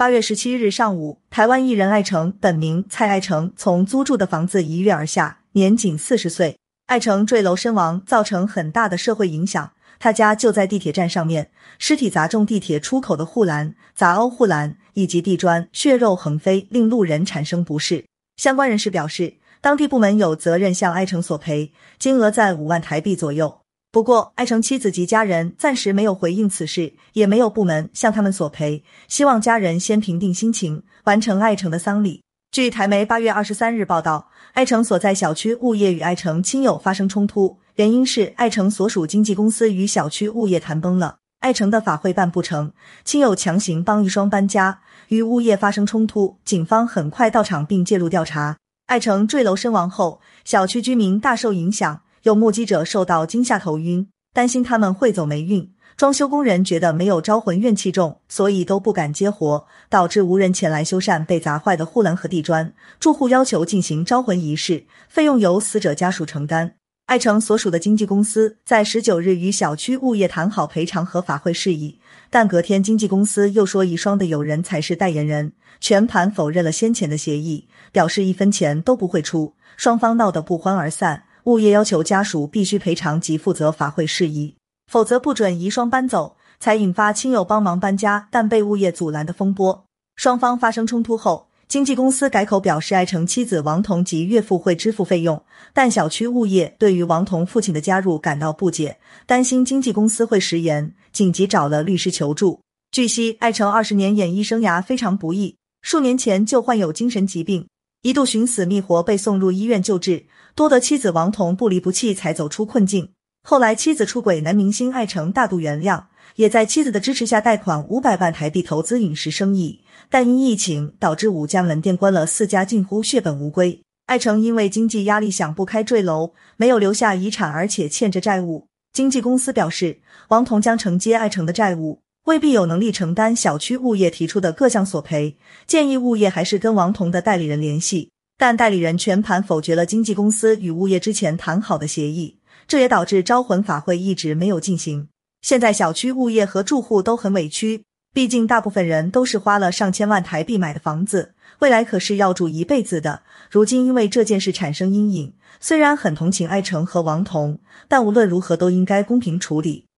八月十七日上午，台湾艺人艾诚（本名蔡爱诚）从租住的房子一跃而下，年仅四十岁。艾诚坠楼身亡，造成很大的社会影响。他家就在地铁站上面，尸体砸中地铁出口的护栏，砸凹护栏以及地砖，血肉横飞，令路人产生不适。相关人士表示，当地部门有责任向艾诚索赔，金额在五万台币左右。不过，艾诚妻子及家人暂时没有回应此事，也没有部门向他们索赔，希望家人先平定心情，完成艾诚的丧礼。据台媒八月二十三日报道，艾诚所在小区物业与艾诚亲友发生冲突，原因是艾诚所属经纪公司与小区物业谈崩了，艾诚的法会办不成，亲友强行帮一双搬家，与物业发生冲突，警方很快到场并介入调查。艾诚坠楼身亡后，小区居民大受影响。有目击者受到惊吓头晕，担心他们会走霉运。装修工人觉得没有招魂怨气重，所以都不敢接活，导致无人前来修缮被砸坏的护栏和地砖。住户要求进行招魂仪式，费用由死者家属承担。爱诚所属的经纪公司在十九日与小区物业谈好赔偿和法会事宜，但隔天经纪公司又说遗孀的友人才是代言人，全盘否认了先前的协议，表示一分钱都不会出，双方闹得不欢而散。物业要求家属必须赔偿及负责法会事宜，否则不准遗孀搬走，才引发亲友帮忙搬家但被物业阻拦的风波。双方发生冲突后，经纪公司改口表示，爱成妻子王彤及岳父会支付费用，但小区物业对于王彤父亲的加入感到不解，担心经纪公司会食言，紧急找了律师求助。据悉，爱成二十年演艺生涯非常不易，数年前就患有精神疾病。一度寻死觅活，被送入医院救治，多得妻子王彤不离不弃，才走出困境。后来妻子出轨，男明星艾诚大度原谅，也在妻子的支持下贷款五百万台币投资饮食生意。但因疫情导致五家门店关了，四家近乎血本无归。艾诚因为经济压力想不开坠楼，没有留下遗产，而且欠着债务。经纪公司表示，王彤将承接艾诚的债务。未必有能力承担小区物业提出的各项索赔，建议物业还是跟王彤的代理人联系，但代理人全盘否决了经纪公司与物业之前谈好的协议，这也导致招魂法会一直没有进行。现在小区物业和住户都很委屈，毕竟大部分人都是花了上千万台币买的房子，未来可是要住一辈子的。如今因为这件事产生阴影，虽然很同情艾诚和王彤，但无论如何都应该公平处理。